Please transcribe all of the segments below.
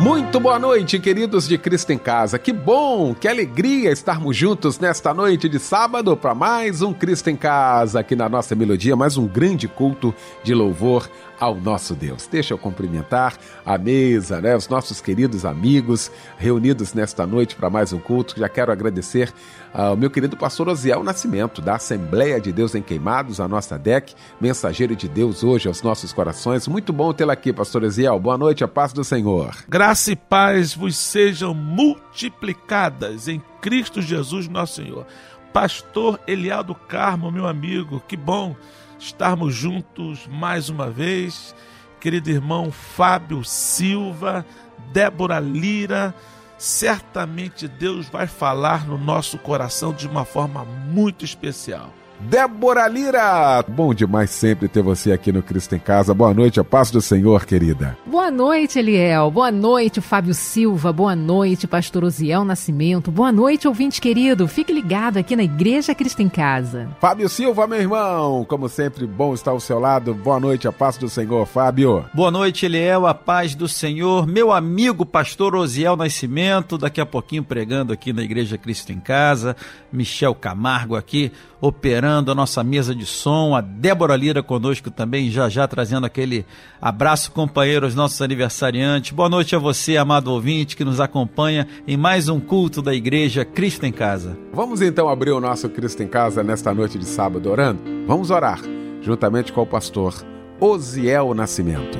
Muito boa noite, queridos de Cristo em Casa. Que bom, que alegria estarmos juntos nesta noite de sábado para mais um Cristo em Casa aqui na nossa melodia, mais um grande culto de louvor ao nosso Deus. Deixa eu cumprimentar a mesa, né, os nossos queridos amigos reunidos nesta noite para mais um culto. Já quero agradecer ao meu querido pastor Osiel Nascimento, da Assembleia de Deus em Queimados, a nossa DEC, mensageiro de Deus hoje aos nossos corações. Muito bom tê-lo aqui, pastor Osiel. Boa noite, a paz do Senhor. Graça e paz vos sejam multiplicadas em Cristo Jesus, nosso Senhor. Pastor Elial do Carmo, meu amigo, que bom estarmos juntos mais uma vez. Querido irmão Fábio Silva, Débora Lira, certamente Deus vai falar no nosso coração de uma forma muito especial. Débora Lira. Bom demais sempre ter você aqui no Cristo em Casa. Boa noite, a paz do Senhor, querida. Boa noite, Eliel. Boa noite, Fábio Silva. Boa noite, pastor Osiel Nascimento. Boa noite, ouvinte querido. Fique ligado aqui na Igreja Cristo em Casa. Fábio Silva, meu irmão. Como sempre, bom estar ao seu lado. Boa noite, a paz do Senhor, Fábio. Boa noite, Eliel, a paz do Senhor. Meu amigo, pastor Osiel Nascimento, daqui a pouquinho pregando aqui na Igreja Cristo em Casa. Michel Camargo aqui operando a nossa mesa de som, a Débora Lira conosco também, já já trazendo aquele abraço companheiro aos nossos aniversariantes. Boa noite a você, amado ouvinte, que nos acompanha em mais um culto da Igreja Cristo em Casa. Vamos então abrir o nosso Cristo em Casa nesta noite de sábado orando? Vamos orar, juntamente com o pastor Osiel Nascimento.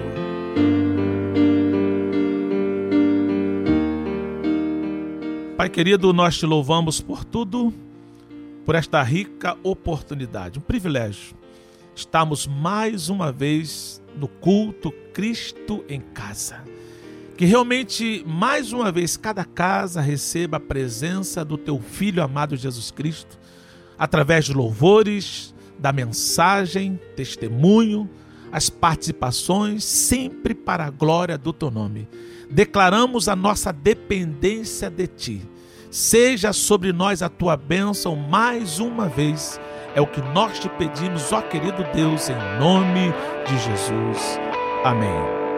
Pai querido, nós te louvamos por tudo por esta rica oportunidade, um privilégio. Estamos mais uma vez no culto Cristo em casa. Que realmente, mais uma vez, cada casa receba a presença do teu Filho amado Jesus Cristo, através de louvores, da mensagem, testemunho, as participações, sempre para a glória do teu nome. Declaramos a nossa dependência de ti Seja sobre nós a tua bênção mais uma vez. É o que nós te pedimos, ó querido Deus, em nome de Jesus. Amém.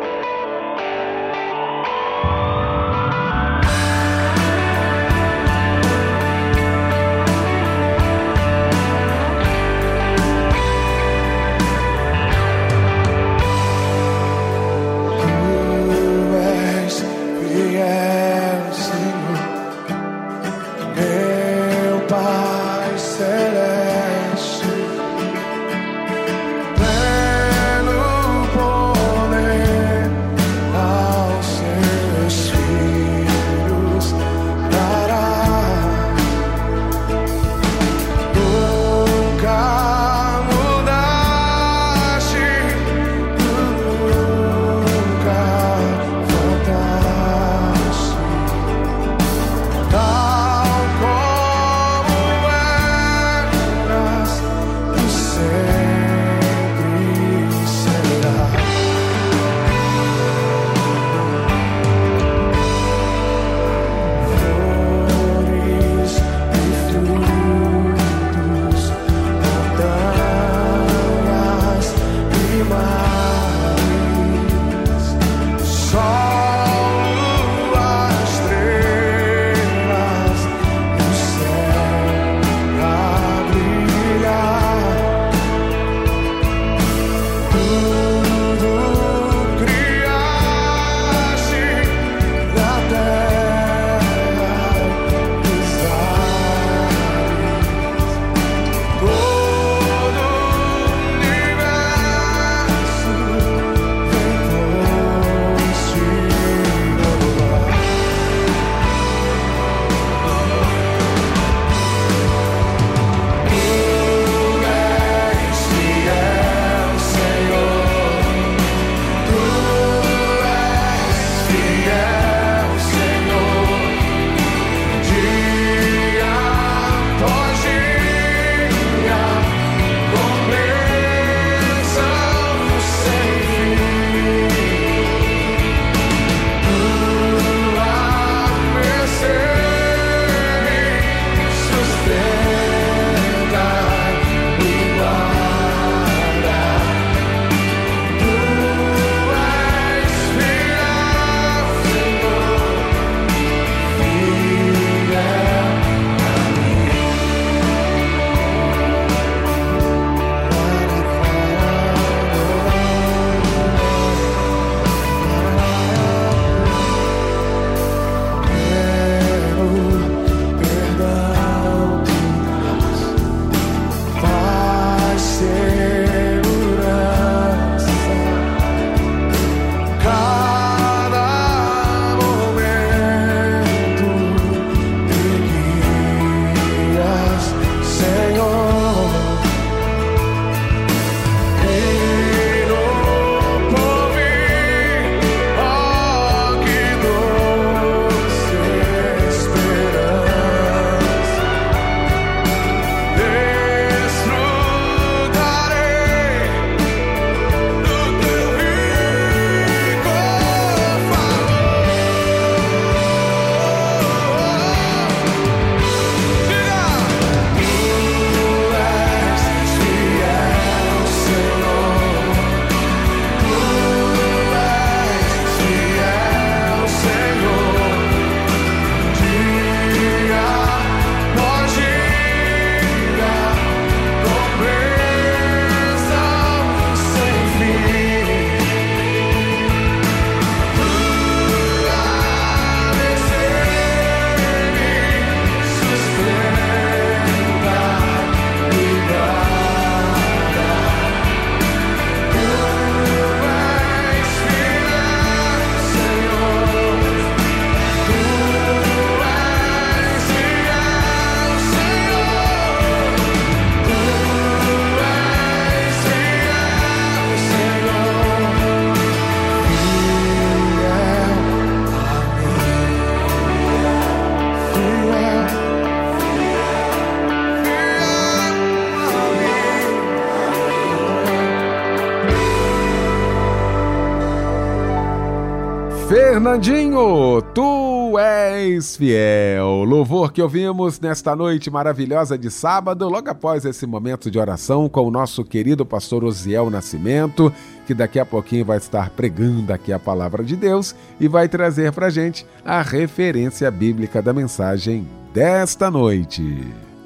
Fernandinho, tu és fiel. Louvor que ouvimos nesta noite maravilhosa de sábado, logo após esse momento de oração com o nosso querido pastor Osiel Nascimento, que daqui a pouquinho vai estar pregando aqui a palavra de Deus e vai trazer para gente a referência bíblica da mensagem desta noite.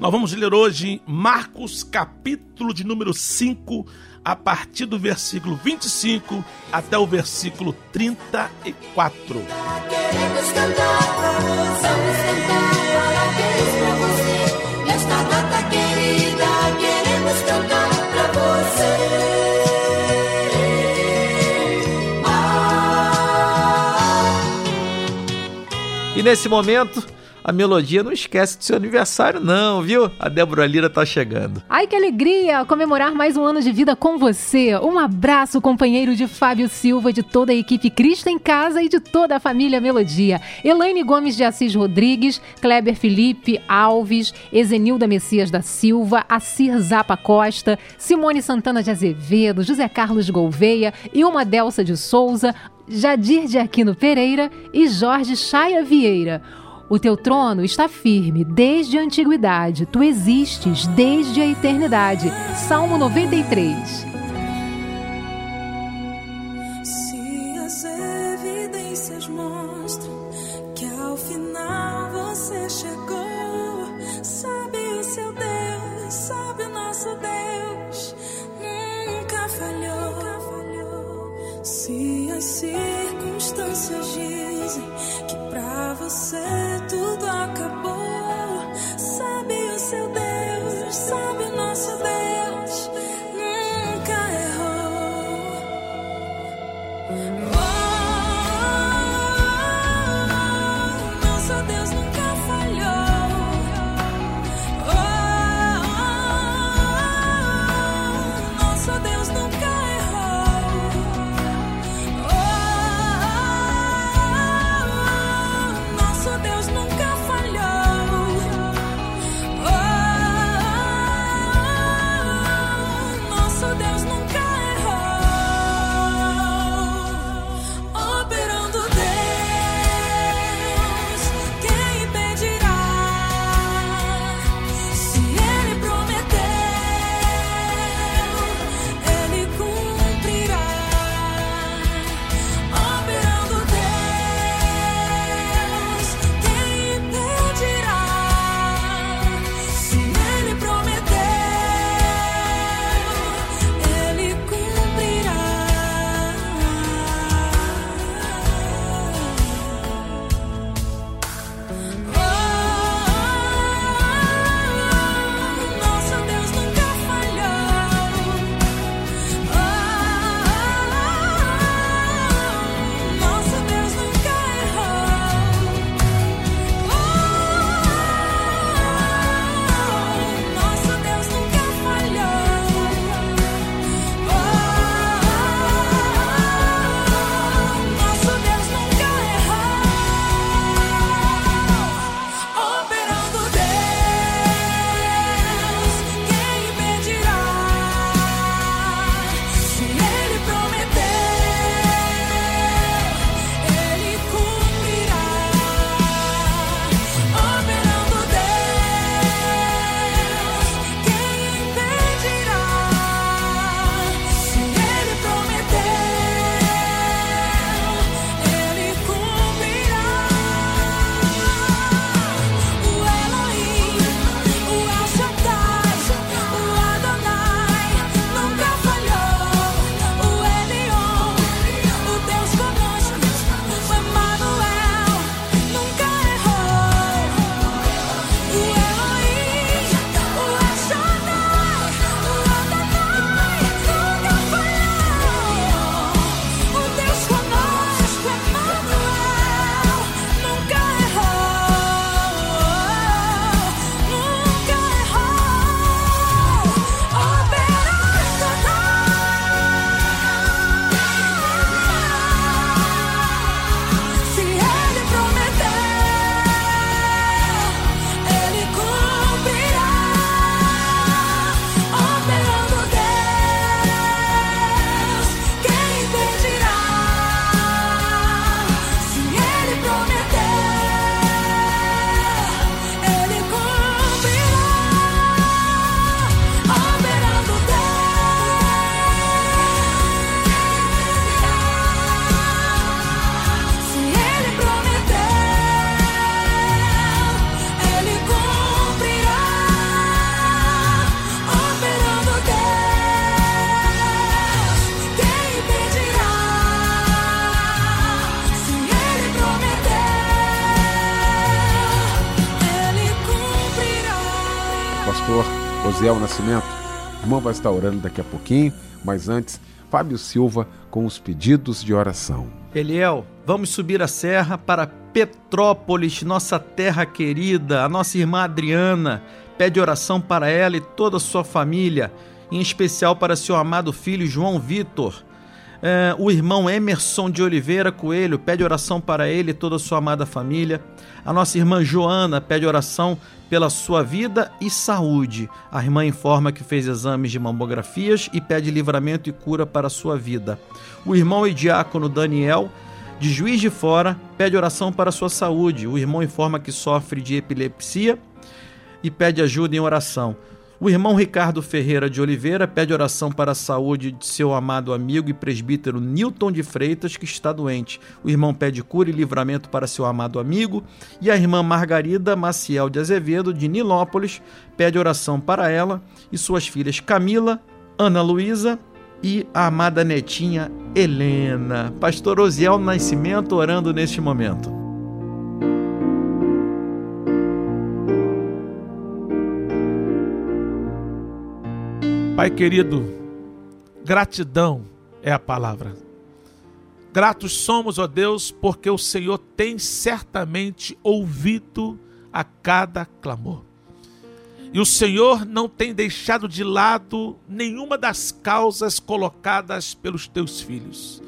Nós vamos ler hoje Marcos, capítulo de número 5, a partir do versículo 25 até o versículo 34. Queremos cantar, pra você. Nesta data querida, queremos cantar pra você. E nesse momento, a melodia não esquece do seu aniversário, não, viu? A Débora Lira tá chegando. Ai, que alegria comemorar mais um ano de vida com você. Um abraço, companheiro de Fábio Silva, de toda a equipe Cristo em Casa e de toda a família Melodia. Elaine Gomes de Assis Rodrigues, Kleber Felipe Alves, Ezenilda Messias da Silva, Assir Zapa Costa, Simone Santana de Azevedo, José Carlos Gouveia, Ilma Delsa de Souza, Jadir de Aquino Pereira e Jorge Chaia Vieira. O teu trono está firme desde a antiguidade, tu existes desde a eternidade. Salmo 93. Se as evidências mostram que ao final você chegou, sabe o seu Deus, sabe o nosso Deus, nunca falhou. Se as circunstâncias dizem Pra você tudo acabou. Pastor Osiel Nascimento. O irmão vai estar orando daqui a pouquinho, mas antes, Fábio Silva com os pedidos de oração. Eliel, vamos subir a serra para Petrópolis, nossa terra querida. A nossa irmã Adriana pede oração para ela e toda a sua família, em especial para seu amado filho João Vitor. É, o irmão Emerson de Oliveira Coelho pede oração para ele e toda a sua amada família. A nossa irmã Joana pede oração pela sua vida e saúde. A irmã informa que fez exames de mamografias e pede livramento e cura para a sua vida. O irmão e diácono Daniel, de Juiz de Fora, pede oração para a sua saúde. O irmão informa que sofre de epilepsia e pede ajuda em oração. O irmão Ricardo Ferreira de Oliveira pede oração para a saúde de seu amado amigo e presbítero Newton de Freitas, que está doente. O irmão pede cura e livramento para seu amado amigo. E a irmã Margarida Maciel de Azevedo, de Nilópolis, pede oração para ela e suas filhas Camila, Ana Luísa e a amada netinha Helena. Pastor Osiel Nascimento orando neste momento. Pai querido, gratidão é a palavra. Gratos somos, ó Deus, porque o Senhor tem certamente ouvido a cada clamor. E o Senhor não tem deixado de lado nenhuma das causas colocadas pelos teus filhos.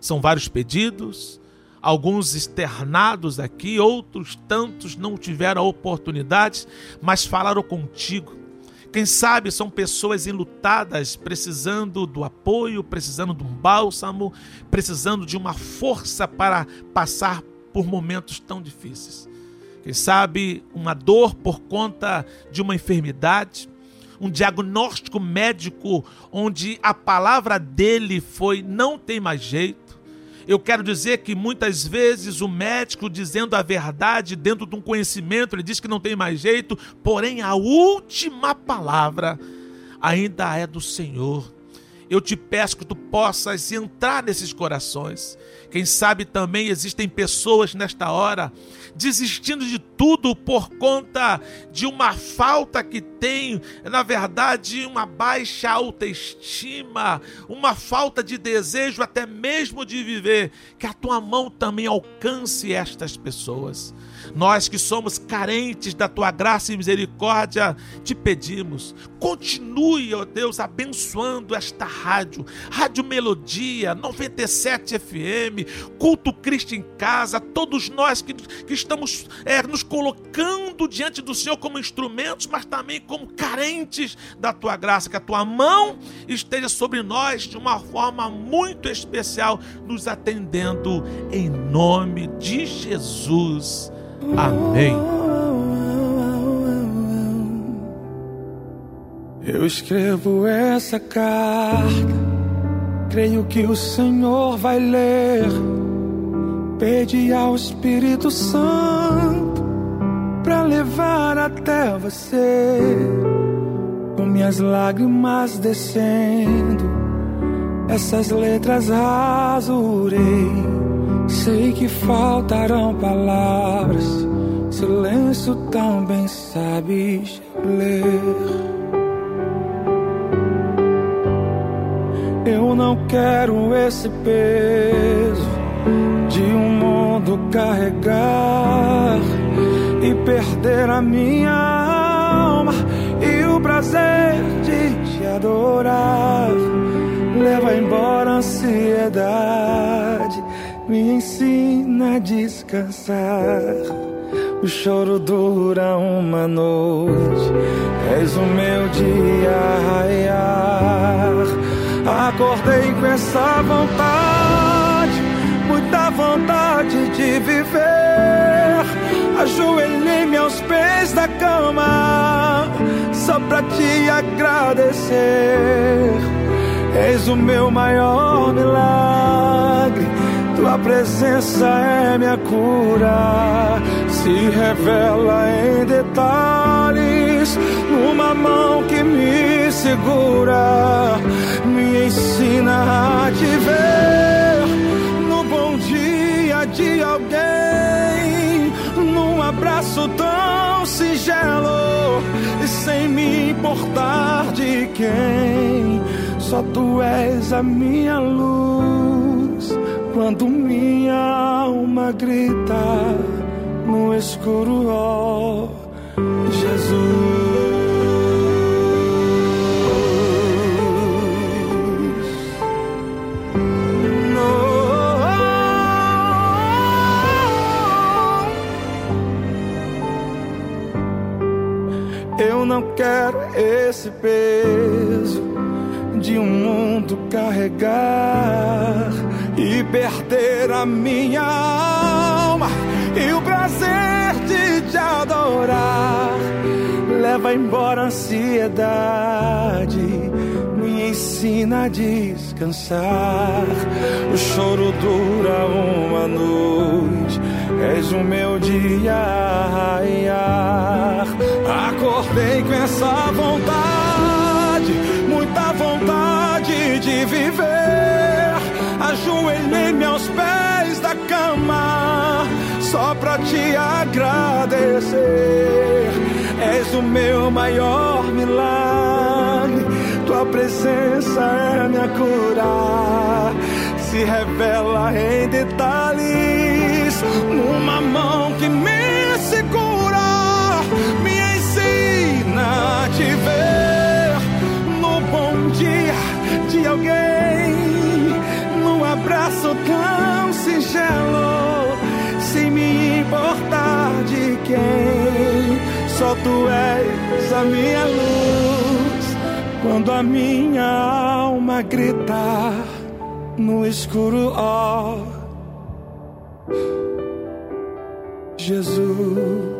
São vários pedidos, alguns externados aqui, outros tantos não tiveram oportunidades, mas falaram contigo quem sabe são pessoas enlutadas, precisando do apoio, precisando de um bálsamo, precisando de uma força para passar por momentos tão difíceis. Quem sabe uma dor por conta de uma enfermidade, um diagnóstico médico onde a palavra dele foi não tem mais jeito eu quero dizer que muitas vezes o médico dizendo a verdade dentro de um conhecimento, ele diz que não tem mais jeito, porém a última palavra ainda é do Senhor. Eu te peço que tu possas entrar nesses corações. Quem sabe também existem pessoas nesta hora desistindo de tudo por conta de uma falta que tem, na verdade, uma baixa autoestima, uma falta de desejo até mesmo de viver. Que a tua mão também alcance estas pessoas. Nós que somos carentes da tua graça e misericórdia, te pedimos, continue, ó Deus, abençoando esta rádio, Rádio Melodia 97 FM, Culto Cristo em Casa, todos nós que, que estamos é, nos colocando diante do Senhor como instrumentos, mas também como carentes da tua graça, que a tua mão esteja sobre nós de uma forma muito especial, nos atendendo em nome de Jesus. Amém. Eu escrevo essa carta, creio que o Senhor vai ler. Pede ao Espírito Santo para levar até você, com minhas lágrimas descendo, essas letras azurei Sei que faltarão palavras, silêncio também sabes ler. Eu não quero esse peso de um mundo carregar e perder a minha alma e o prazer de te adorar. Leva embora a ansiedade me ensina a descansar. O choro dura uma noite, és o meu dia raiar. Acordei com essa vontade, muita vontade de viver. Ajoelhei-me aos pés da cama, só pra te agradecer. És o meu maior milagre tua presença é minha cura, se revela em detalhes, numa mão que me segura, me ensina a te ver no bom dia de alguém, num abraço tão singelo e sem me importar de quem, só tu és a minha luz. Quando minha alma grita no escuro, ó Jesus. não quero esse peso de um mundo carregar e perder a minha alma e o prazer de te adorar. Leva embora a ansiedade, me ensina a descansar. O choro dura uma noite, és o meu dia. Acordei com essa vontade, muita vontade de viver. Ajoelhei-me aos pés da cama, só pra te agradecer. És o meu maior milagre, tua presença é minha cura. Se revela em detalhes, numa mão que me segura te ver no bom dia de alguém, abraço tão singelo, sem me importar de quem. Só tu és a minha luz quando a minha alma grita no escuro, ó Jesus.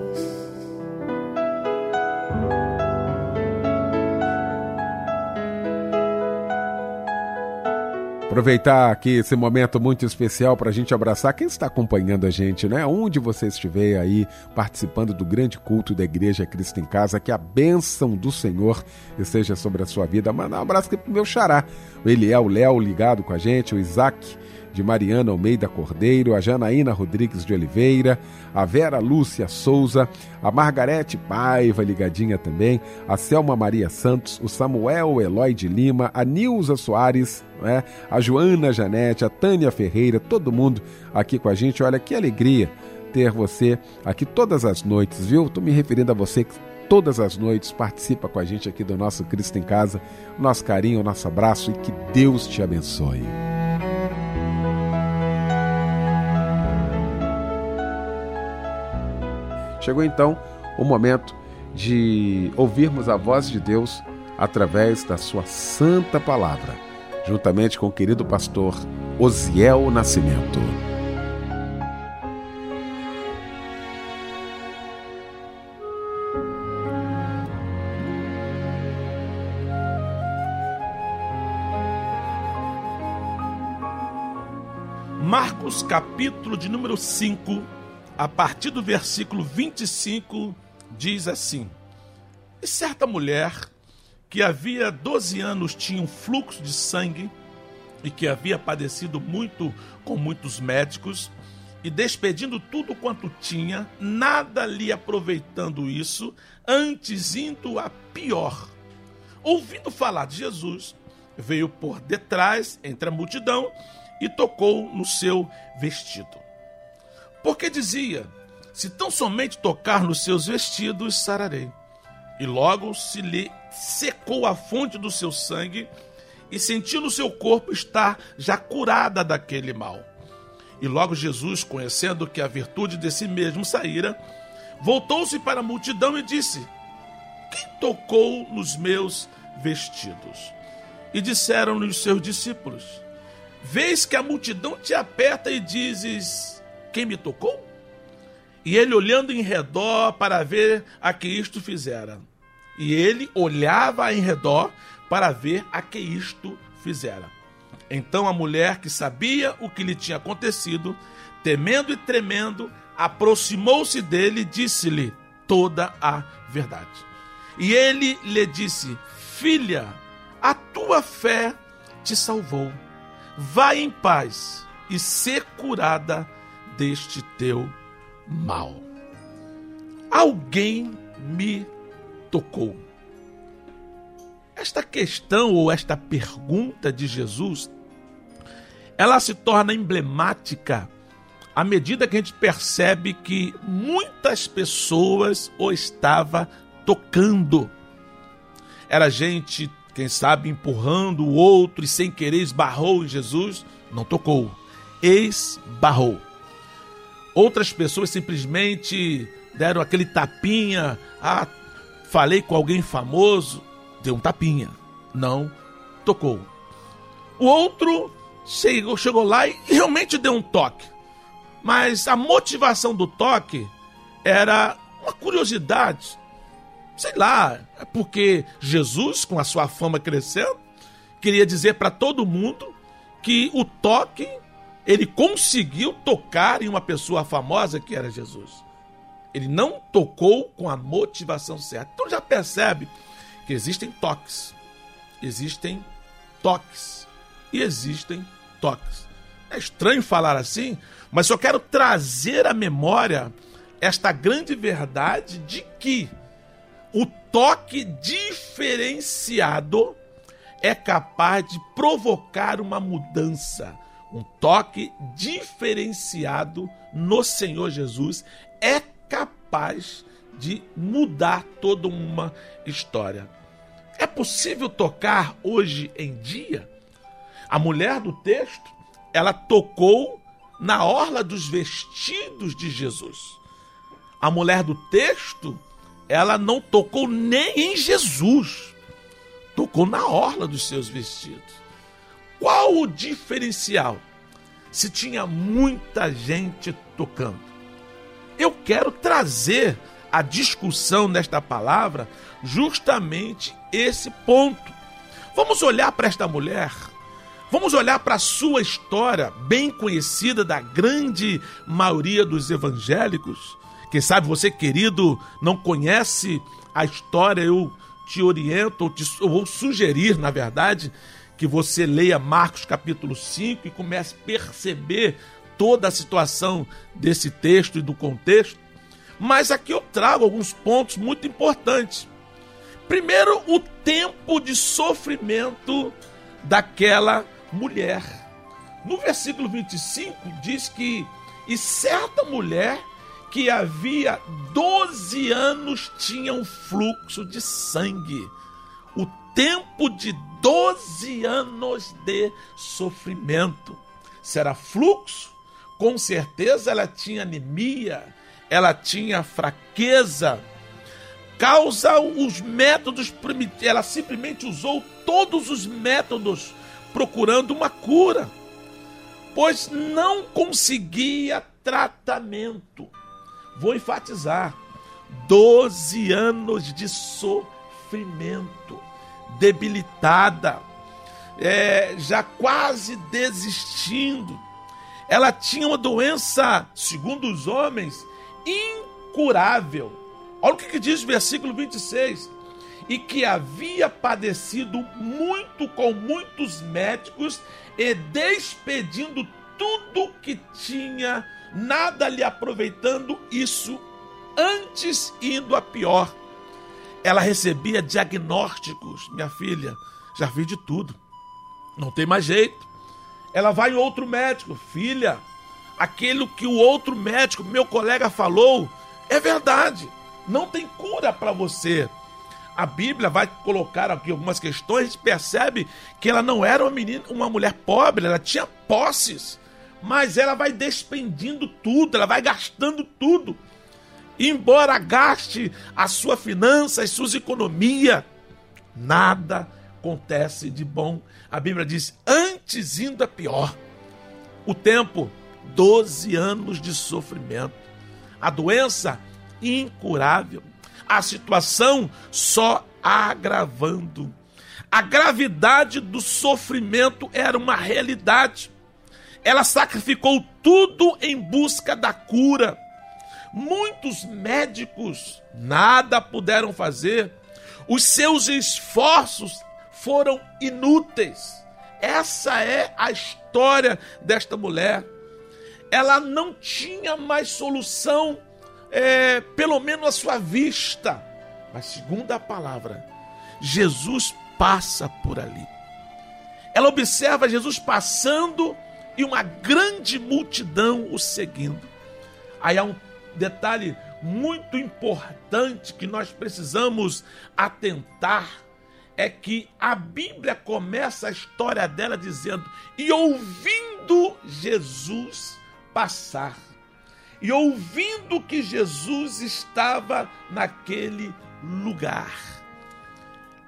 Aproveitar aqui esse momento muito especial para a gente abraçar quem está acompanhando a gente, né? Onde você estiver aí participando do grande culto da Igreja Cristo em Casa, que a bênção do Senhor esteja sobre a sua vida. Mandar um abraço aqui pro meu xará, o Eliel, o Léo ligado com a gente, o Isaac de Mariana Almeida Cordeiro, a Janaína Rodrigues de Oliveira, a Vera Lúcia Souza, a Margarete Paiva ligadinha também, a Selma Maria Santos, o Samuel Eloy de Lima, a Nilza Soares, né? a Joana Janete, a Tânia Ferreira, todo mundo aqui com a gente. Olha que alegria ter você aqui todas as noites, viu? Estou me referindo a você que todas as noites participa com a gente aqui do nosso Cristo em Casa. Nosso carinho, nosso abraço e que Deus te abençoe. Chegou então o momento de ouvirmos a voz de Deus através da sua santa palavra, juntamente com o querido pastor Osiel Nascimento. Marcos capítulo de número 5 a partir do versículo 25, diz assim: E certa mulher que havia 12 anos tinha um fluxo de sangue e que havia padecido muito com muitos médicos e despedindo tudo quanto tinha, nada lhe aproveitando isso, antes indo a pior. Ouvindo falar de Jesus, veio por detrás entre a multidão e tocou no seu vestido porque dizia: Se tão somente tocar nos seus vestidos, sararei. E logo se lhe secou a fonte do seu sangue e sentiu no seu corpo estar já curada daquele mal. E logo Jesus, conhecendo que a virtude de si mesmo saíra, voltou-se para a multidão e disse: Quem tocou nos meus vestidos? E disseram-lhe os seus discípulos: Vês que a multidão te aperta e dizes: quem me tocou? E ele olhando em redor para ver a que isto fizera. E ele olhava em redor para ver a que isto fizera. Então a mulher que sabia o que lhe tinha acontecido, temendo e tremendo, aproximou-se dele e disse-lhe toda a verdade. E ele lhe disse: Filha, a tua fé te salvou. Vai em paz e ser curada deste teu mal. Alguém me tocou? Esta questão ou esta pergunta de Jesus, ela se torna emblemática à medida que a gente percebe que muitas pessoas o estava tocando. Era gente, quem sabe, empurrando o outro e sem querer esbarrou em Jesus, não tocou, esbarrou. Outras pessoas simplesmente deram aquele tapinha, ah, falei com alguém famoso, deu um tapinha, não tocou. O outro chegou, chegou lá e realmente deu um toque mas a motivação do toque era uma curiosidade. Sei lá, é porque Jesus, com a sua fama crescendo, queria dizer para todo mundo que o toque ele conseguiu tocar em uma pessoa famosa que era Jesus. Ele não tocou com a motivação certa. Então já percebe que existem toques, existem toques e existem toques. É estranho falar assim, mas eu quero trazer à memória esta grande verdade de que o toque diferenciado é capaz de provocar uma mudança. Um toque diferenciado no Senhor Jesus é capaz de mudar toda uma história. É possível tocar hoje em dia? A mulher do texto, ela tocou na orla dos vestidos de Jesus. A mulher do texto, ela não tocou nem em Jesus, tocou na orla dos seus vestidos. Qual o diferencial? Se tinha muita gente tocando. Eu quero trazer a discussão nesta palavra justamente esse ponto. Vamos olhar para esta mulher Vamos olhar para a sua história, bem conhecida da grande maioria dos evangélicos. Quem sabe você, querido, não conhece a história, eu te oriento, ou te, eu vou sugerir, na verdade, que você leia Marcos capítulo 5 e comece a perceber toda a situação desse texto e do contexto. Mas aqui eu trago alguns pontos muito importantes. Primeiro, o tempo de sofrimento daquela mulher. No versículo 25 diz que e certa mulher que havia 12 anos tinha um fluxo de sangue. O tempo de 12 anos de sofrimento. Será fluxo? Com certeza ela tinha anemia, ela tinha fraqueza. Causa os métodos primitivos. Ela simplesmente usou todos os métodos procurando uma cura, pois não conseguia tratamento. Vou enfatizar: 12 anos de sofrimento, debilitada, é, já quase desistindo. Ela tinha uma doença, segundo os homens, incurável. Olha o que, que diz o versículo 26 e que havia padecido muito com muitos médicos e despedindo tudo que tinha, nada lhe aproveitando isso, antes indo a pior. Ela recebia diagnósticos, minha filha, já vi de tudo, não tem mais jeito. Ela vai em outro médico, filha, aquilo que o outro médico, meu colega falou, é verdade, não tem cura para você a Bíblia vai colocar aqui algumas questões, a gente percebe que ela não era uma menina, uma mulher pobre, ela tinha posses, mas ela vai despendendo tudo, ela vai gastando tudo. Embora gaste a sua finança, as suas economias, nada acontece de bom. A Bíblia diz: antes indo a pior. O tempo, 12 anos de sofrimento. A doença incurável a situação só agravando. A gravidade do sofrimento era uma realidade. Ela sacrificou tudo em busca da cura. Muitos médicos nada puderam fazer. Os seus esforços foram inúteis. Essa é a história desta mulher. Ela não tinha mais solução é, pelo menos a sua vista. Mas segundo a palavra, Jesus passa por ali. Ela observa Jesus passando e uma grande multidão o seguindo. Aí há um detalhe muito importante que nós precisamos atentar é que a Bíblia começa a história dela dizendo: "E ouvindo Jesus passar, e ouvindo que Jesus estava naquele lugar,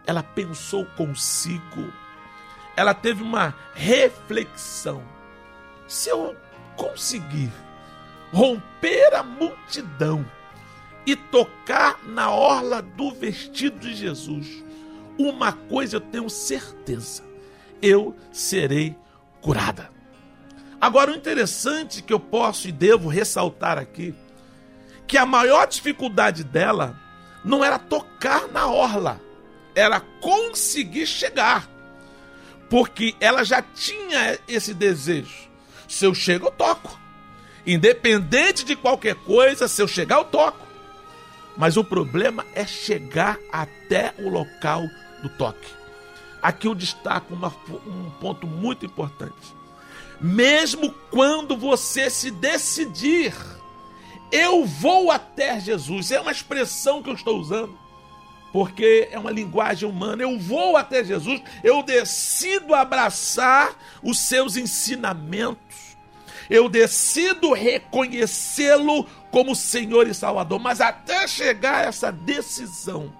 ela pensou consigo, ela teve uma reflexão. Se eu conseguir romper a multidão e tocar na orla do vestido de Jesus, uma coisa eu tenho certeza: eu serei curada. Agora, o interessante que eu posso e devo ressaltar aqui, que a maior dificuldade dela não era tocar na orla, era conseguir chegar. Porque ela já tinha esse desejo. Se eu chego, eu toco. Independente de qualquer coisa, se eu chegar, eu toco. Mas o problema é chegar até o local do toque. Aqui eu destaco uma, um ponto muito importante. Mesmo quando você se decidir, eu vou até Jesus, é uma expressão que eu estou usando, porque é uma linguagem humana. Eu vou até Jesus, eu decido abraçar os seus ensinamentos, eu decido reconhecê-lo como Senhor e Salvador, mas até chegar a essa decisão,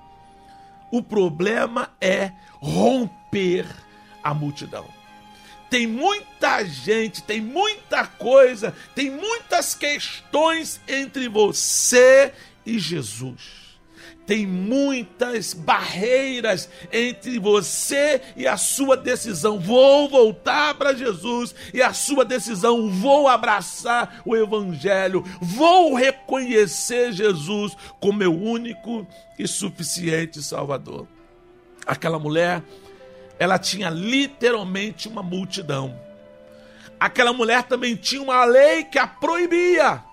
o problema é romper a multidão. Tem muita gente, tem muita coisa, tem muitas questões entre você e Jesus. Tem muitas barreiras entre você e a sua decisão. Vou voltar para Jesus e a sua decisão. Vou abraçar o Evangelho. Vou reconhecer Jesus como meu único e suficiente Salvador. Aquela mulher, ela tinha literalmente uma multidão. Aquela mulher também tinha uma lei que a proibia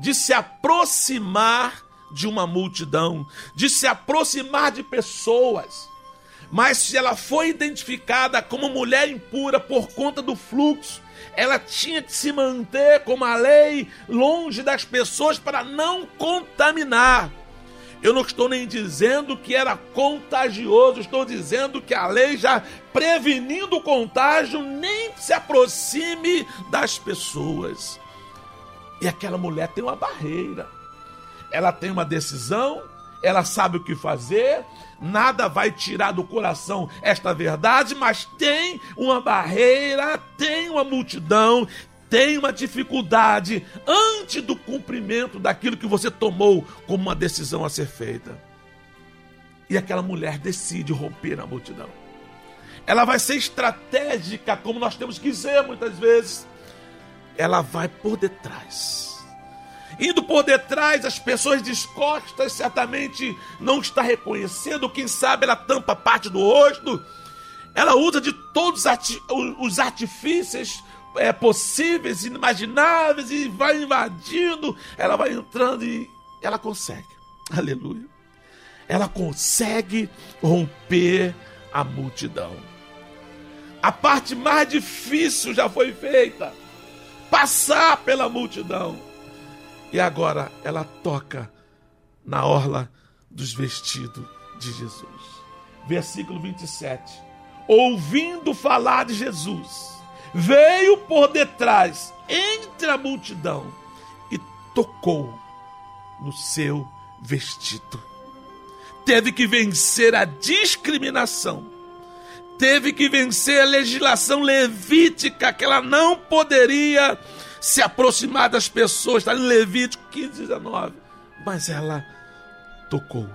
de se aproximar de uma multidão, de se aproximar de pessoas. Mas se ela foi identificada como mulher impura por conta do fluxo, ela tinha que se manter como a lei longe das pessoas para não contaminar. Eu não estou nem dizendo que era contagioso, estou dizendo que a lei já prevenindo o contágio nem se aproxime das pessoas. E aquela mulher tem uma barreira ela tem uma decisão, ela sabe o que fazer, nada vai tirar do coração esta verdade, mas tem uma barreira, tem uma multidão, tem uma dificuldade antes do cumprimento daquilo que você tomou como uma decisão a ser feita. E aquela mulher decide romper a multidão. Ela vai ser estratégica, como nós temos que ser muitas vezes. Ela vai por detrás indo por detrás, as pessoas descostas certamente não está reconhecendo, quem sabe ela tampa parte do rosto, ela usa de todos os artifícios é, possíveis, inimagináveis, e vai invadindo, ela vai entrando e ela consegue, aleluia, ela consegue romper a multidão. A parte mais difícil já foi feita, passar pela multidão. E agora ela toca na orla dos vestidos de Jesus. Versículo 27. Ouvindo falar de Jesus, veio por detrás, entre a multidão, e tocou no seu vestido. Teve que vencer a discriminação teve que vencer a legislação levítica, que ela não poderia se aproximar das pessoas, está em Levítico 15, 19. Mas ela tocou.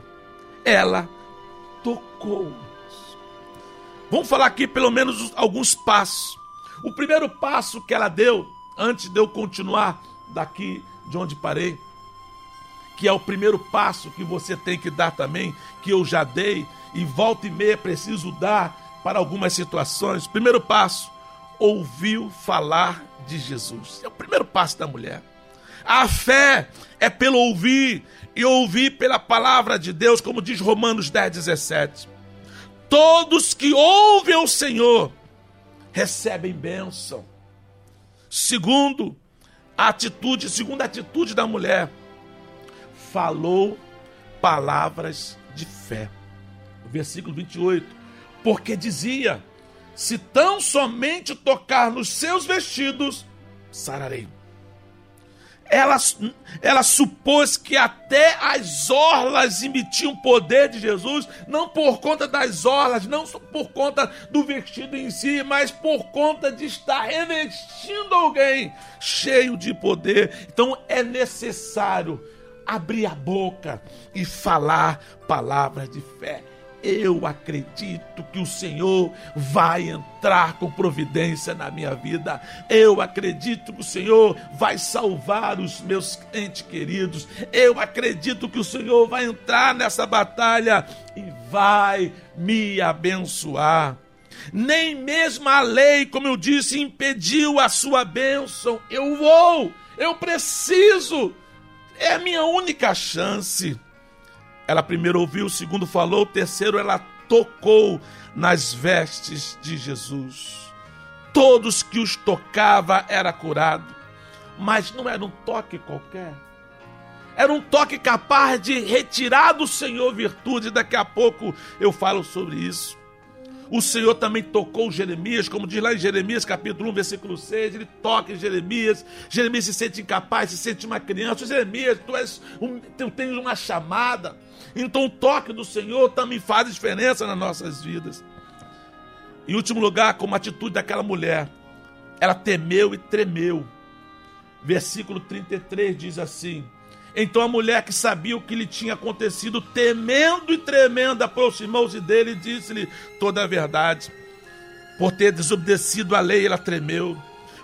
Ela tocou. Vamos falar aqui pelo menos alguns passos. O primeiro passo que ela deu, antes de eu continuar daqui de onde parei, que é o primeiro passo que você tem que dar também, que eu já dei e volta e meia preciso dar para algumas situações. Primeiro passo, ouviu falar de Jesus. É o primeiro passo da mulher. A fé é pelo ouvir e ouvir pela palavra de Deus, como diz Romanos 10, 17. Todos que ouvem o Senhor recebem bênção. Segundo, a atitude, segunda atitude da mulher, falou palavras de fé. Versículo 28. Porque dizia: Se tão somente tocar nos seus vestidos, sararei ela, ela supôs que até as orlas emitiam poder de Jesus, não por conta das orlas, não por conta do vestido em si, mas por conta de estar revestindo alguém cheio de poder. Então é necessário abrir a boca e falar palavras de fé. Eu acredito que o Senhor vai entrar com providência na minha vida. Eu acredito que o Senhor vai salvar os meus entes queridos. Eu acredito que o Senhor vai entrar nessa batalha e vai me abençoar. Nem mesmo a lei, como eu disse, impediu a sua bênção. Eu vou, eu preciso. É a minha única chance. Ela primeiro ouviu, o segundo falou, o terceiro ela tocou nas vestes de Jesus. Todos que os tocava era curado, mas não era um toque qualquer. Era um toque capaz de retirar do Senhor virtude. Daqui a pouco eu falo sobre isso. O Senhor também tocou Jeremias, como diz lá em Jeremias capítulo 1, versículo 6, ele toca em Jeremias. Jeremias se sente incapaz, se sente uma criança. Jeremias, tu, és um, tu tens uma chamada. Então o toque do Senhor também faz diferença nas nossas vidas. Em último lugar, como atitude daquela mulher, ela temeu e tremeu. Versículo 33 diz assim: então a mulher que sabia o que lhe tinha acontecido, temendo e tremendo, aproximou-se dele e disse-lhe toda a verdade. Por ter desobedecido a lei, ela tremeu.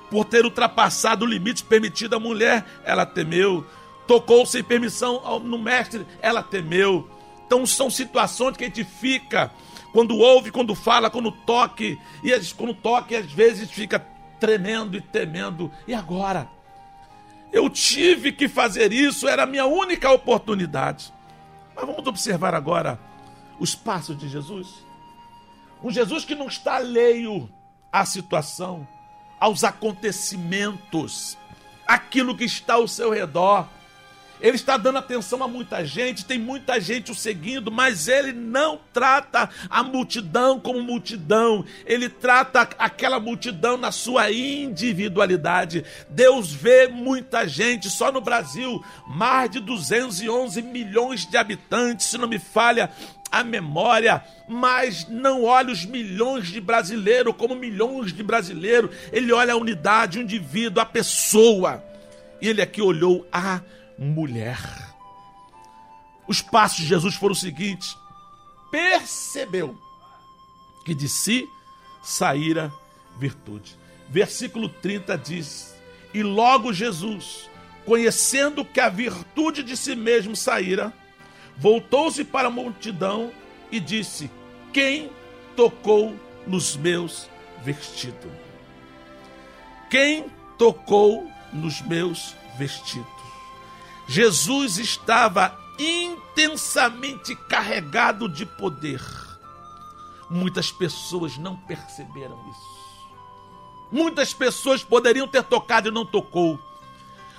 Por ter ultrapassado o limite permitido à mulher, ela temeu. Tocou sem permissão no mestre, ela temeu. Então são situações que a gente fica quando ouve, quando fala, quando toque, e quando toque, às vezes fica tremendo e temendo. E agora? Eu tive que fazer isso, era a minha única oportunidade. Mas vamos observar agora os passos de Jesus. Um Jesus que não está alheio à situação, aos acontecimentos, aquilo que está ao seu redor. Ele está dando atenção a muita gente, tem muita gente o seguindo, mas ele não trata a multidão como multidão, ele trata aquela multidão na sua individualidade. Deus vê muita gente, só no Brasil, mais de 211 milhões de habitantes, se não me falha a memória, mas não olha os milhões de brasileiros como milhões de brasileiros, ele olha a unidade, o indivíduo, a pessoa. E ele aqui olhou a mulher. Os passos de Jesus foram os seguintes: percebeu que de si saíra virtude. Versículo 30 diz: E logo Jesus, conhecendo que a virtude de si mesmo saíra, voltou-se para a multidão e disse: Quem tocou nos meus vestidos? Quem tocou nos meus vestidos? Jesus estava intensamente carregado de poder. Muitas pessoas não perceberam isso. Muitas pessoas poderiam ter tocado e não tocou.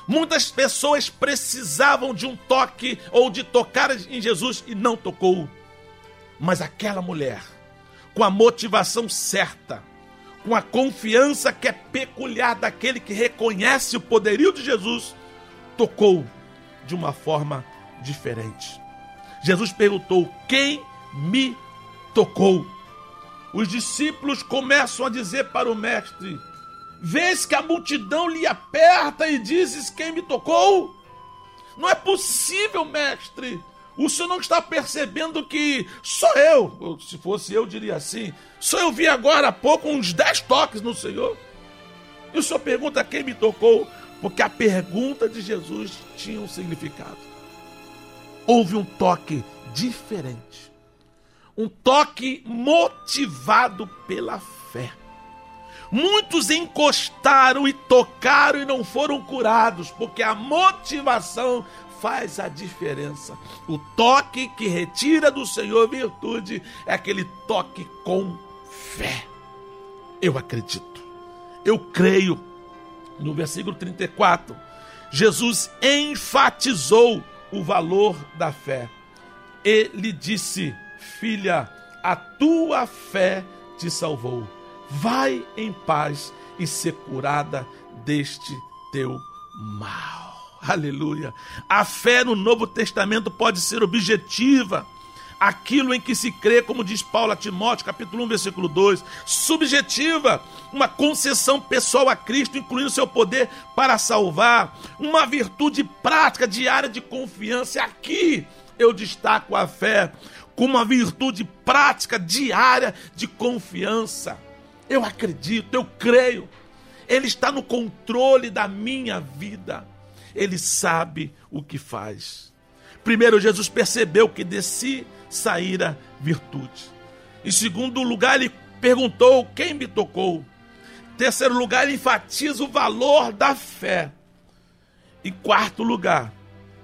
Muitas pessoas precisavam de um toque ou de tocar em Jesus e não tocou. Mas aquela mulher, com a motivação certa, com a confiança que é peculiar daquele que reconhece o poderio de Jesus, tocou de uma forma diferente. Jesus perguntou: Quem me tocou? Os discípulos começam a dizer para o mestre: Vês que a multidão lhe aperta e dizes: Quem me tocou? Não é possível, mestre. O senhor não está percebendo que sou eu, se fosse eu, diria assim. Só eu vi agora há pouco uns dez toques no Senhor. E o senhor pergunta quem me tocou. Porque a pergunta de Jesus tinha um significado. Houve um toque diferente. Um toque motivado pela fé. Muitos encostaram e tocaram e não foram curados, porque a motivação faz a diferença. O toque que retira do Senhor virtude é aquele toque com fé. Eu acredito, eu creio. No versículo 34, Jesus enfatizou o valor da fé. Ele disse: Filha, a tua fé te salvou. Vai em paz e ser curada deste teu mal. Aleluia. A fé no Novo Testamento pode ser objetiva, aquilo em que se crê, como diz Paulo a Timóteo, capítulo 1, versículo 2, subjetiva, uma concessão pessoal a Cristo, incluindo seu poder para salvar, uma virtude prática diária de confiança. Aqui eu destaco a fé como uma virtude prática diária de confiança. Eu acredito, eu creio. Ele está no controle da minha vida. Ele sabe o que faz. Primeiro, Jesus percebeu que de si saíra virtude. Em segundo lugar, ele perguntou: quem me tocou? Em terceiro lugar, ele enfatiza o valor da fé. Em quarto lugar,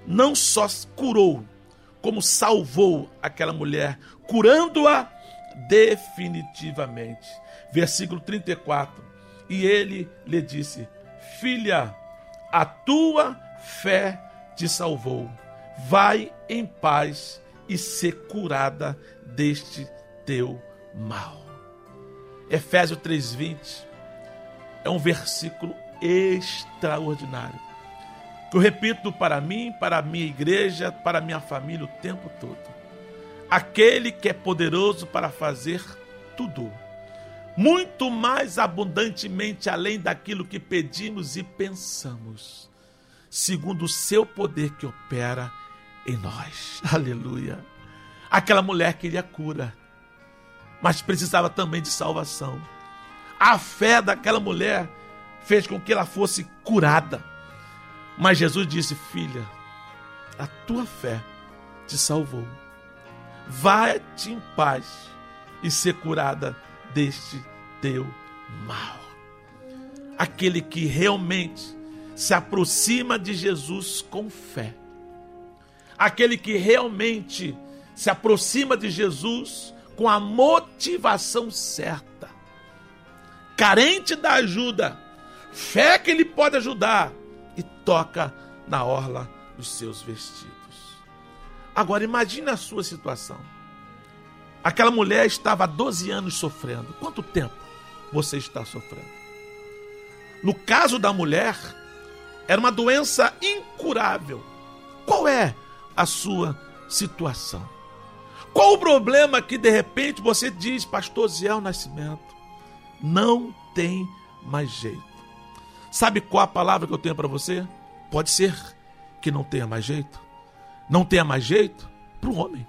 não só curou, como salvou aquela mulher, curando-a definitivamente. Versículo 34. E ele lhe disse: Filha, a tua fé te salvou. Vai em paz e ser curada deste teu mal. Efésios 3:20 é um versículo extraordinário que eu repito para mim, para a minha igreja, para a minha família o tempo todo. Aquele que é poderoso para fazer tudo, muito mais abundantemente além daquilo que pedimos e pensamos, segundo o seu poder que opera em nós. Aleluia. Aquela mulher queria cura, mas precisava também de salvação. A fé daquela mulher fez com que ela fosse curada mas Jesus disse: Filha, a tua fé te salvou. Vai-te em paz e ser curada deste teu mal. Aquele que realmente se aproxima de Jesus com fé. Aquele que realmente se aproxima de Jesus com a motivação certa. Carente da ajuda, fé que ele pode ajudar e toca na orla dos seus vestidos. Agora imagine a sua situação. Aquela mulher estava há 12 anos sofrendo. Quanto tempo você está sofrendo? No caso da mulher, era uma doença incurável. Qual é a sua situação? Qual o problema que de repente você diz, Pastor Ziel Nascimento, não tem mais jeito? Sabe qual a palavra que eu tenho para você? Pode ser que não tenha mais jeito. Não tenha mais jeito para o homem.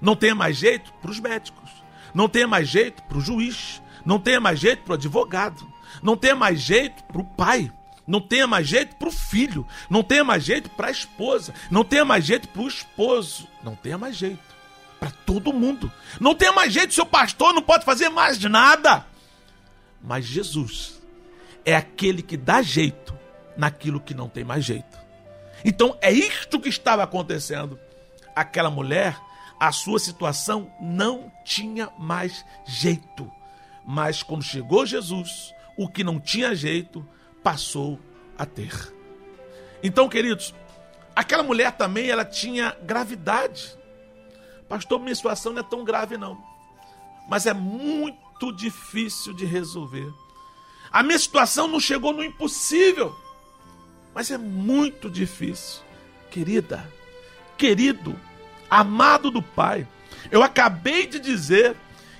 Não tenha mais jeito para os médicos. Não tenha mais jeito para o juiz. Não tenha mais jeito para o advogado. Não tenha mais jeito para o pai. Não tenha mais jeito para o filho. Não tenha mais jeito para a esposa. Não tenha mais jeito para o esposo. Não tenha mais jeito para todo mundo. Não tenha mais jeito, seu pastor não pode fazer mais nada. Mas Jesus é aquele que dá jeito naquilo que não tem mais jeito. Então é isto que estava acontecendo. Aquela mulher, a sua situação não tinha mais jeito. Mas quando chegou Jesus, o que não tinha jeito passou a ter. Então, queridos, aquela mulher também ela tinha gravidade. Pastor, minha situação não é tão grave não, mas é muito difícil de resolver. A minha situação não chegou no impossível, mas é muito difícil. Querida, querido, amado do Pai, eu acabei de dizer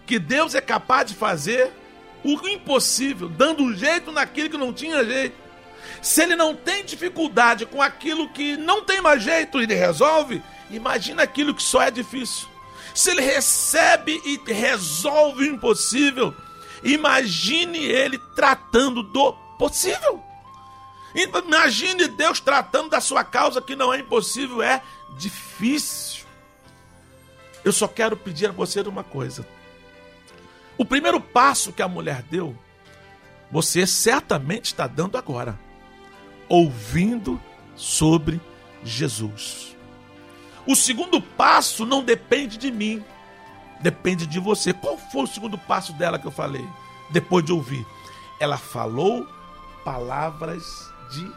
que Deus é capaz de fazer o impossível, dando um jeito naquilo que não tinha jeito. Se ele não tem dificuldade com aquilo que não tem mais jeito, ele resolve. Imagina aquilo que só é difícil. Se ele recebe e resolve o impossível, Imagine ele tratando do possível. Imagine Deus tratando da sua causa que não é impossível, é difícil. Eu só quero pedir a você uma coisa. O primeiro passo que a mulher deu você certamente está dando agora, ouvindo sobre Jesus. O segundo passo não depende de mim, depende de você. Qual foi o segundo passo dela que eu falei? Depois de ouvir, ela falou palavras de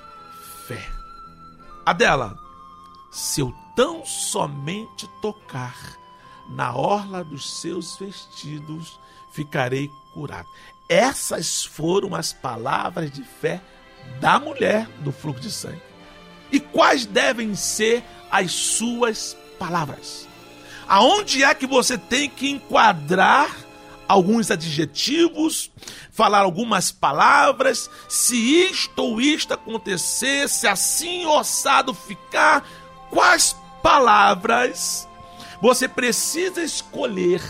fé. A dela, se eu tão somente tocar na orla dos seus vestidos, ficarei curado. Essas foram as palavras de fé da mulher do fluxo de sangue. E quais devem ser as suas palavras? Aonde é que você tem que enquadrar alguns adjetivos, falar algumas palavras, se isto ou isto acontecer, se assim ossado ficar, quais palavras você precisa escolher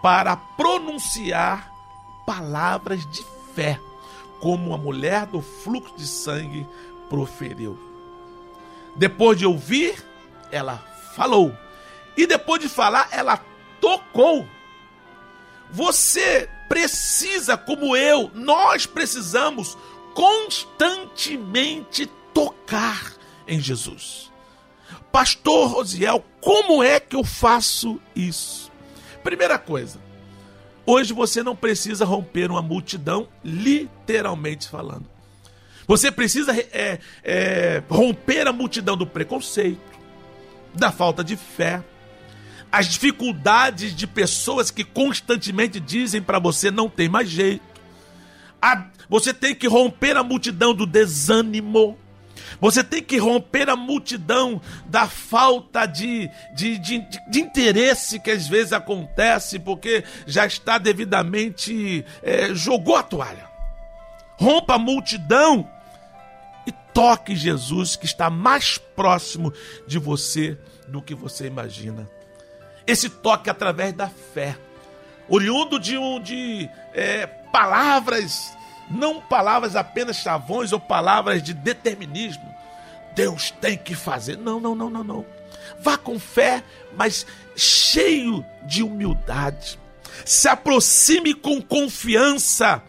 para pronunciar palavras de fé, como a mulher do fluxo de sangue proferiu. Depois de ouvir, ela falou. E depois de falar, ela tocou. Você precisa, como eu, nós precisamos constantemente tocar em Jesus. Pastor Rosiel, como é que eu faço isso? Primeira coisa, hoje você não precisa romper uma multidão, literalmente falando. Você precisa é, é, romper a multidão do preconceito, da falta de fé, as dificuldades de pessoas que constantemente dizem para você não tem mais jeito. A, você tem que romper a multidão do desânimo. Você tem que romper a multidão da falta de, de, de, de interesse que às vezes acontece porque já está devidamente é, jogou a toalha. Rompa a multidão e toque Jesus que está mais próximo de você do que você imagina. Esse toque através da fé, oriundo de, de é, palavras, não palavras apenas chavões ou palavras de determinismo. Deus tem que fazer. Não, não, não, não, não. Vá com fé, mas cheio de humildade. Se aproxime com confiança,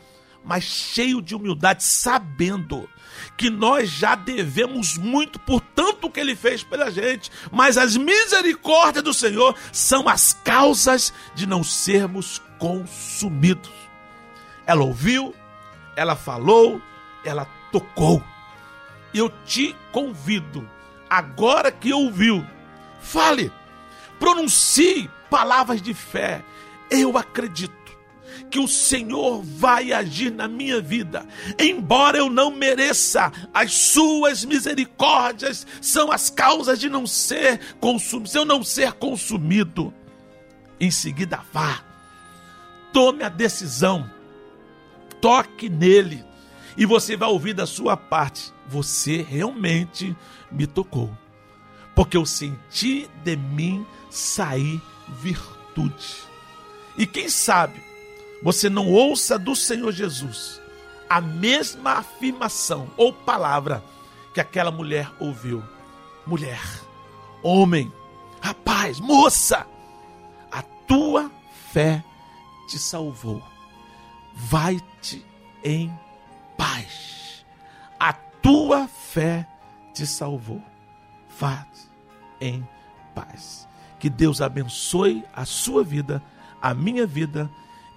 mas cheio de humildade, sabendo que nós já devemos muito por tanto que ele fez pela gente, mas as misericórdias do Senhor são as causas de não sermos consumidos. Ela ouviu, ela falou, ela tocou. Eu te convido, agora que ouviu, fale, pronuncie palavras de fé. Eu acredito que o Senhor vai agir na minha vida, embora eu não mereça, as suas misericórdias são as causas de não ser consumido, se eu não ser consumido. Em seguida, vá, tome a decisão, toque nele, e você vai ouvir da sua parte: você realmente me tocou, porque eu senti de mim sair virtude. E quem sabe você não ouça do Senhor Jesus a mesma afirmação ou palavra que aquela mulher ouviu. Mulher, homem, rapaz, moça, a tua fé te salvou. Vai-te em paz. A tua fé te salvou. Vá-te em paz. Que Deus abençoe a sua vida, a minha vida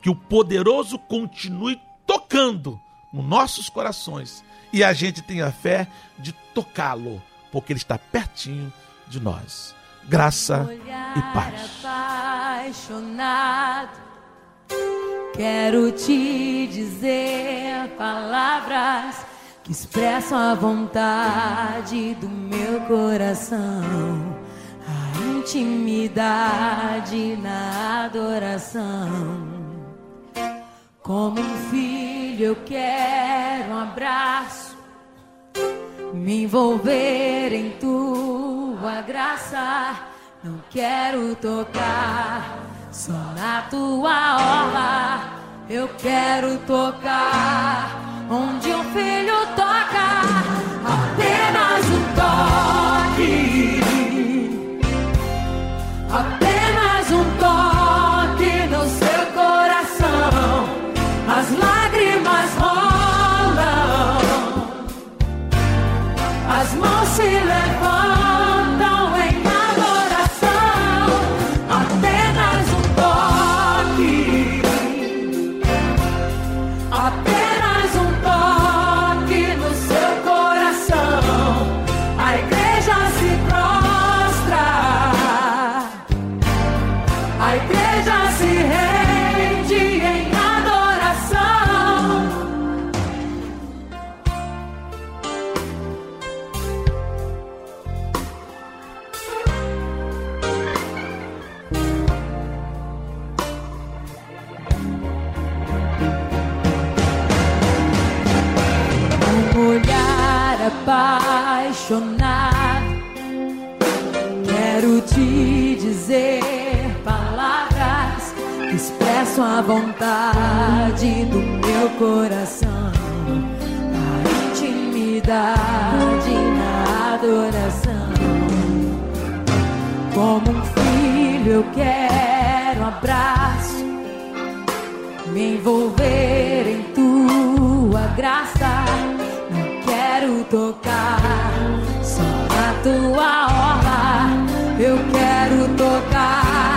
que o poderoso continue tocando nos nossos corações e a gente tenha fé de tocá-lo, porque ele está pertinho de nós. Graça e paz. Quero te dizer palavras que expressam a vontade do meu coração, a intimidade na adoração. Como um filho eu quero um abraço, me envolver em tua graça. Não quero tocar só na tua orla eu quero tocar. Onde um filho toca, apenas um toque. Apenas um toque no seu coração. As lágrimas rolam, as mãos se levantam. expresso a vontade do meu coração. A intimidade na adoração. Como um filho, eu quero um abraço. Me envolver em tua graça. Não quero tocar só na tua orla. Eu quero tocar.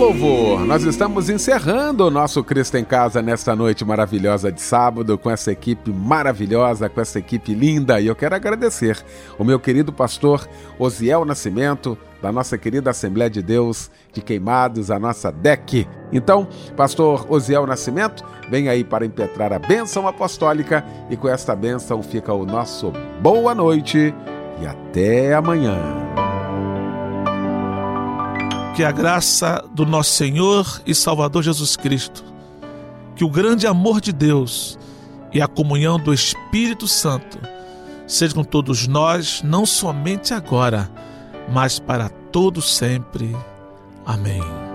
Louvor, nós estamos encerrando o nosso Cristo em Casa nesta noite maravilhosa de sábado, com essa equipe maravilhosa, com essa equipe linda. E eu quero agradecer o meu querido pastor Osiel Nascimento, da nossa querida Assembleia de Deus de Queimados, a nossa DEC. Então, pastor Osiel Nascimento, vem aí para impetrar a bênção apostólica e com esta bênção fica o nosso boa noite e até amanhã. Que a graça do nosso Senhor e Salvador Jesus Cristo, que o grande amor de Deus e a comunhão do Espírito Santo seja com todos nós, não somente agora, mas para todo sempre. Amém.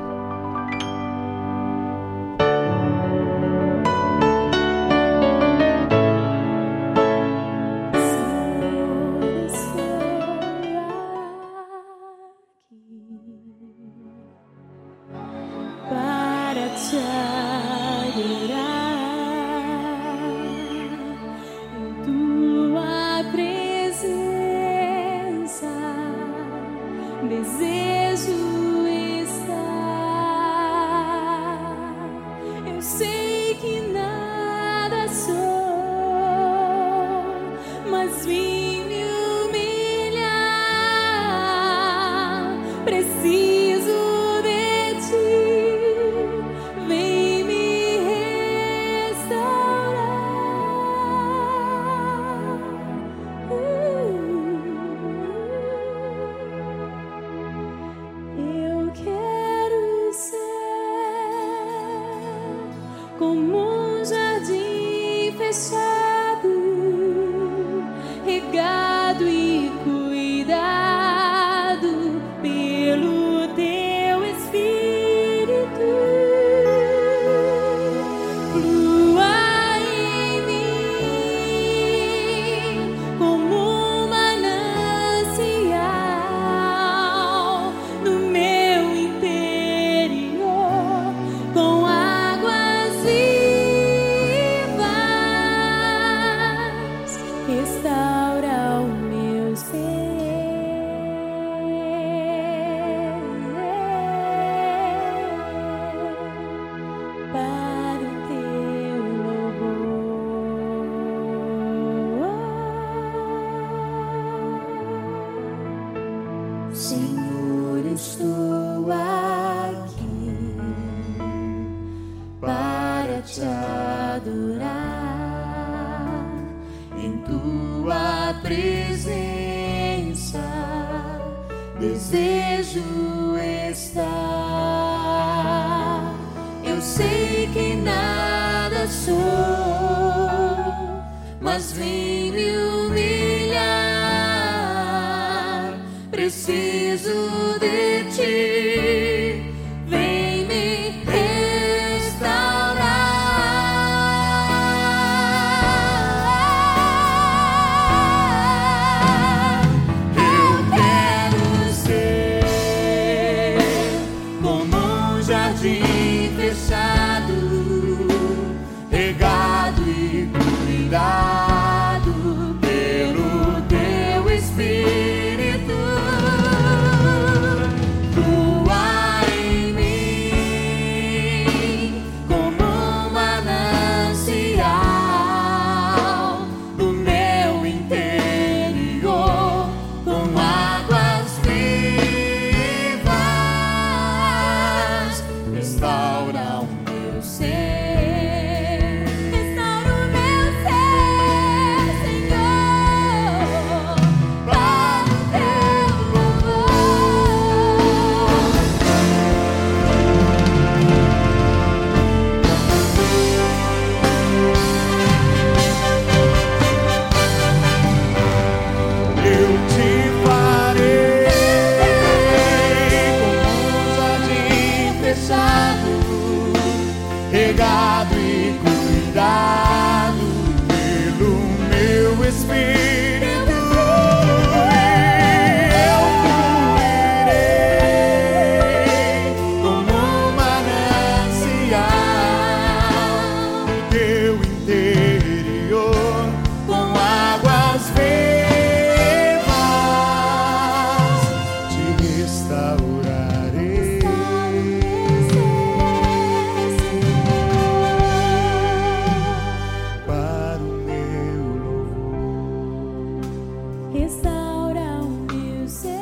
restaura o meu ser.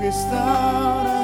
Restaura